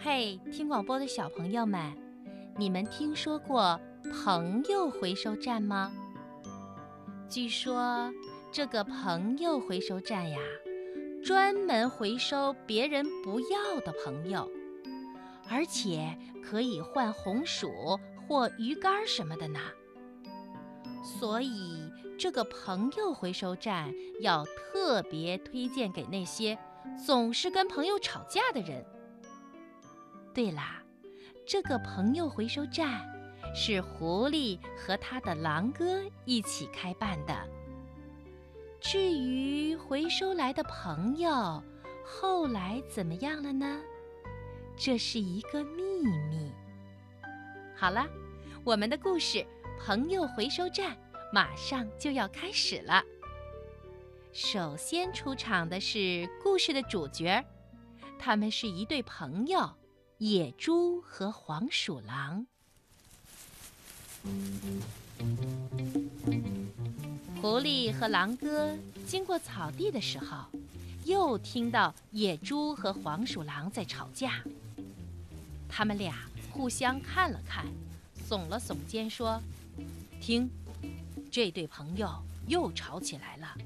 嘿，听广播的小朋友们，你们听说过朋友回收站吗？据说这个朋友回收站呀，专门回收别人不要的朋友，而且可以换红薯或鱼干什么的呢。所以，这个朋友回收站要特别推荐给那些总是跟朋友吵架的人。对啦，这个朋友回收站是狐狸和他的狼哥一起开办的。至于回收来的朋友后来怎么样了呢？这是一个秘密。好了，我们的故事《朋友回收站》马上就要开始了。首先出场的是故事的主角，他们是一对朋友。野猪和黄鼠狼。狐狸和狼哥经过草地的时候，又听到野猪和黄鼠狼在吵架。他们俩互相看了看，耸了耸肩说：“听，这对朋友又吵起来了。”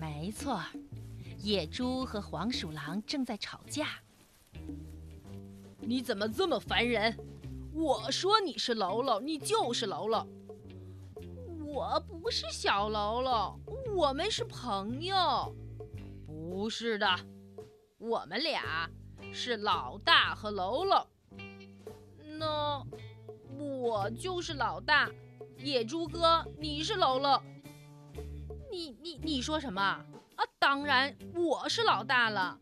没错，野猪和黄鼠狼正在吵架。你怎么这么烦人？我说你是喽喽，你就是喽喽。我不是小喽喽，我们是朋友。不是的，我们俩是老大和喽喽。那我就是老大，野猪哥，你是喽喽。你你你说什么啊？当然我是老大了。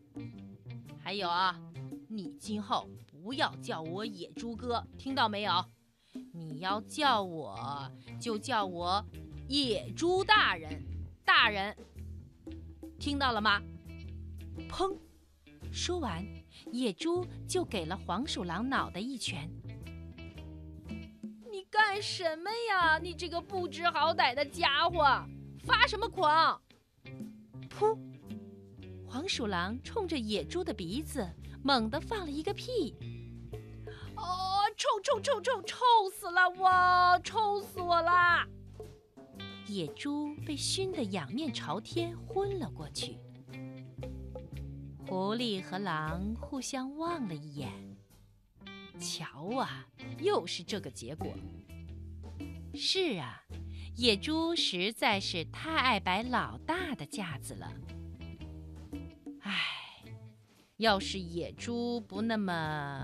还有啊，你今后。不要叫我野猪哥，听到没有？你要叫我就叫我野猪大人，大人，听到了吗？砰！说完，野猪就给了黄鼠狼脑袋一拳。你干什么呀？你这个不知好歹的家伙，发什么狂？噗！黄鼠狼冲着野猪的鼻子猛地放了一个屁。臭臭臭臭臭死了我！臭死我啦！野猪被熏得仰面朝天，昏了过去。狐狸和狼互相望了一眼，瞧啊，又是这个结果。是啊，野猪实在是太爱摆老大的架子了。唉，要是野猪不那么……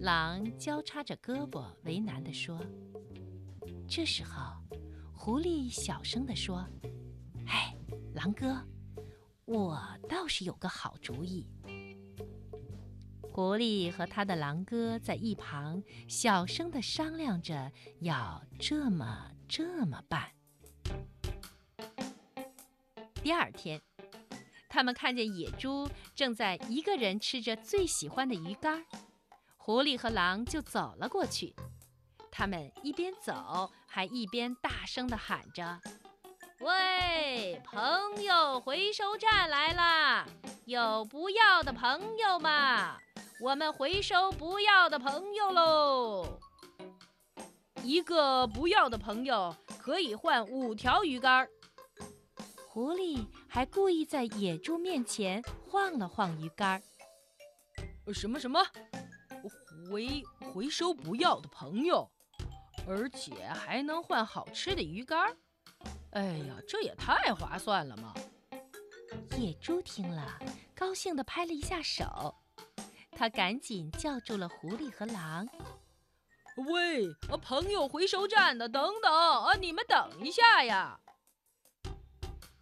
狼交叉着胳膊，为难地说：“这时候，狐狸小声地说：‘哎，狼哥，我倒是有个好主意。’狐狸和他的狼哥在一旁小声地商量着要这么这么办。第二天，他们看见野猪正在一个人吃着最喜欢的鱼干。”狐狸和狼就走了过去，他们一边走还一边大声地喊着：“喂，朋友回收站来啦！有不要的朋友吗？我们回收不要的朋友喽！一个不要的朋友可以换五条鱼竿。”狐狸还故意在野猪面前晃了晃鱼竿。什么什么？回回收不要的朋友，而且还能换好吃的鱼干儿。哎呀，这也太划算了嘛！野猪听了，高兴地拍了一下手，他赶紧叫住了狐狸和狼：“喂，朋友回收站的，等等啊，你们等一下呀！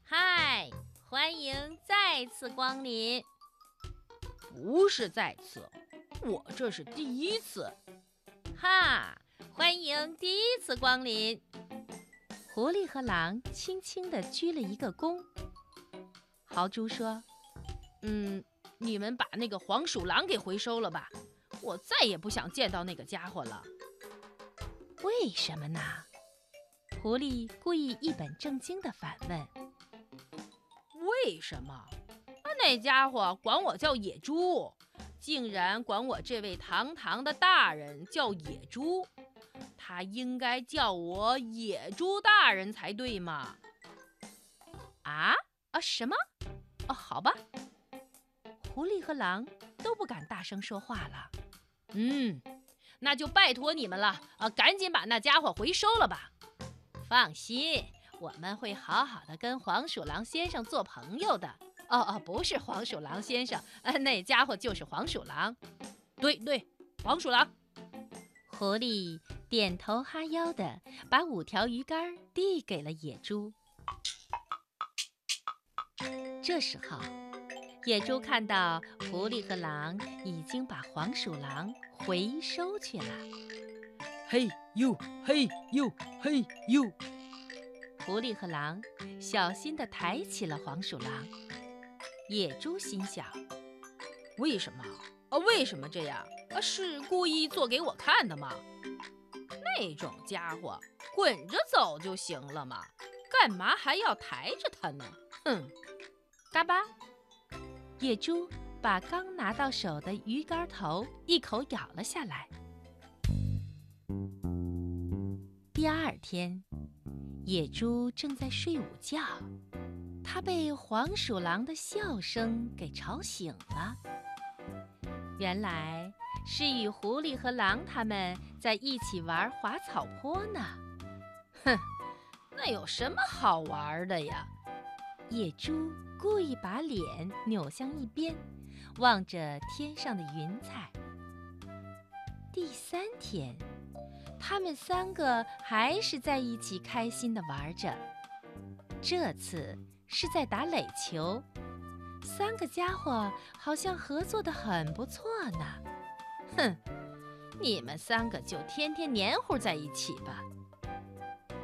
嗨，欢迎再次光临。不是再次。”我这是第一次，哈！欢迎第一次光临。狐狸和狼轻轻地鞠了一个躬。豪猪说：“嗯，你们把那个黄鼠狼给回收了吧，我再也不想见到那个家伙了。”为什么呢？狐狸故意一本正经地反问：“为什么？那家伙管我叫野猪。”竟然管我这位堂堂的大人叫野猪，他应该叫我野猪大人才对嘛？啊啊什么？哦，好吧。狐狸和狼都不敢大声说话了。嗯，那就拜托你们了啊，赶紧把那家伙回收了吧。放心，我们会好好的跟黄鼠狼先生做朋友的。哦哦，不是黄鼠狼先生，呃，那家伙就是黄鼠狼。对对，黄鼠狼。狐狸点头哈腰的把五条鱼竿递给了野猪。这时候，野猪看到狐狸和狼已经把黄鼠狼回收去了。嘿呦嘿呦嘿呦！狐狸和狼小心地抬起了黄鼠狼。野猪心想：为什么啊？为什么这样？啊，是故意做给我看的吗？那种家伙滚着走就行了嘛，干嘛还要抬着它呢？哼！嘎巴，野猪把刚拿到手的鱼竿头一口咬了下来。第二天，野猪正在睡午觉。他被黄鼠狼的笑声给吵醒了。原来是与狐狸和狼他们在一起玩滑草坡呢。哼，那有什么好玩的呀？野猪故意把脸扭向一边，望着天上的云彩。第三天，他们三个还是在一起开心地玩着。这次。是在打垒球，三个家伙好像合作的很不错呢。哼，你们三个就天天黏糊在一起吧。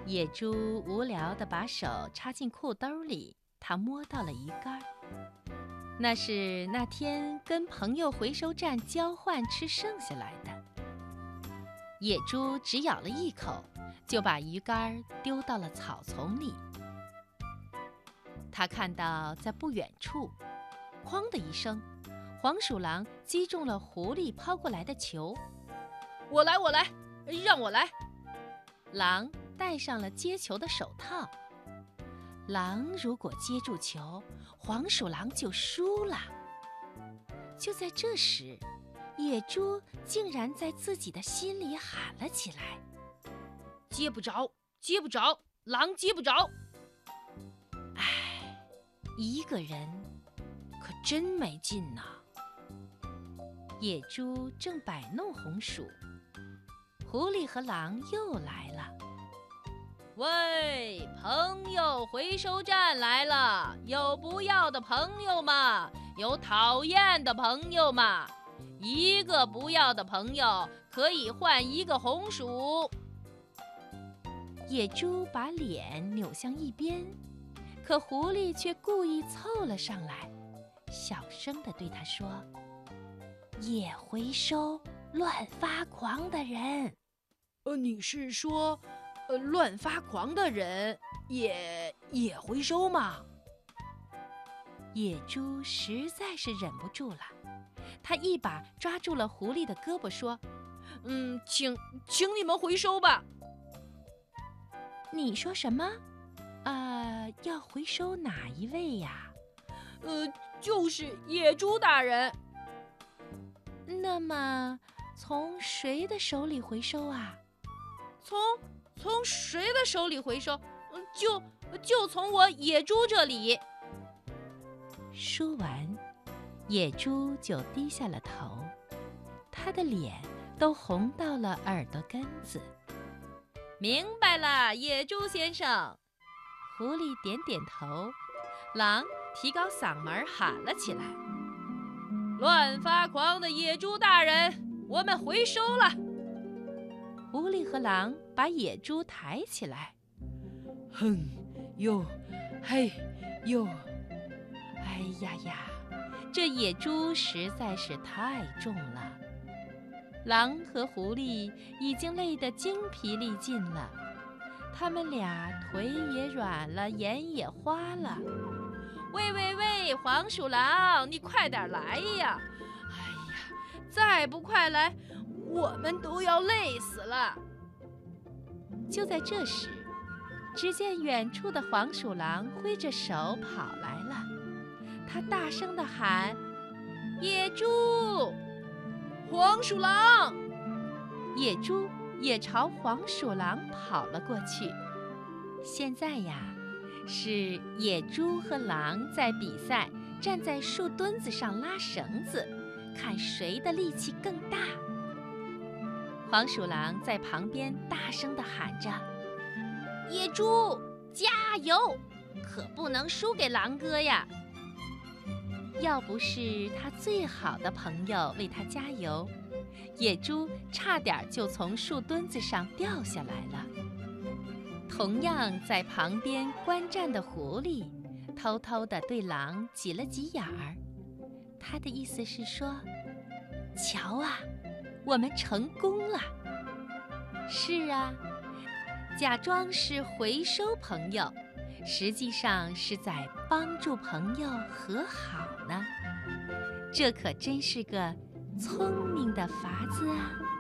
野猪无聊地把手插进裤兜里，他摸到了鱼竿，那是那天跟朋友回收站交换吃剩下来的。野猪只咬了一口，就把鱼竿丢到了草丛里。他看到，在不远处，哐的一声，黄鼠狼击中了狐狸抛过来的球。我来，我来，让我来。狼戴上了接球的手套。狼如果接住球，黄鼠狼就输了。就在这时，野猪竟然在自己的心里喊了起来：“接不着，接不着，狼接不着。”一个人可真没劲呐！野猪正摆弄红薯，狐狸和狼又来了。喂，朋友回收站来了，有不要的朋友吗？有讨厌的朋友吗？一个不要的朋友可以换一个红薯。野猪把脸扭向一边。可狐狸却故意凑了上来，小声地对他说：“也回收乱发狂的人。”“呃，你是说，呃，乱发狂的人也也回收吗？”野猪实在是忍不住了，他一把抓住了狐狸的胳膊，说：“嗯，请，请你们回收吧。”“你说什么？”呃，要回收哪一位呀？呃，就是野猪大人。那么，从谁的手里回收啊？从从谁的手里回收？嗯，就就从我野猪这里。说完，野猪就低下了头，他的脸都红到了耳朵根子。明白了，野猪先生。狐狸点点头，狼提高嗓门喊了起来：“乱发狂的野猪大人，我们回收了。”狐狸和狼把野猪抬起来，哼，哟，嘿，哟，哎呀呀，这野猪实在是太重了。狼和狐狸已经累得精疲力尽了。他们俩腿也软了，眼也花了。喂喂喂，黄鼠狼，你快点来呀！哎呀，再不快来，我们都要累死了。就在这时，只见远处的黄鼠狼挥着手跑来了，他大声地喊：“野猪，黄鼠狼！”野猪也朝黄鼠狼跑了过去。现在呀，是野猪和狼在比赛，站在树墩子上拉绳子，看谁的力气更大。黄鼠狼在旁边大声地喊着：“野猪，加油！可不能输给狼哥呀！”要不是他最好的朋友为他加油，野猪差点就从树墩子上掉下来了。同样在旁边观战的狐狸，偷偷地对狼挤了挤眼儿，他的意思是说：“瞧啊！”我们成功了。是啊，假装是回收朋友，实际上是在帮助朋友和好呢。这可真是个聪明的法子啊！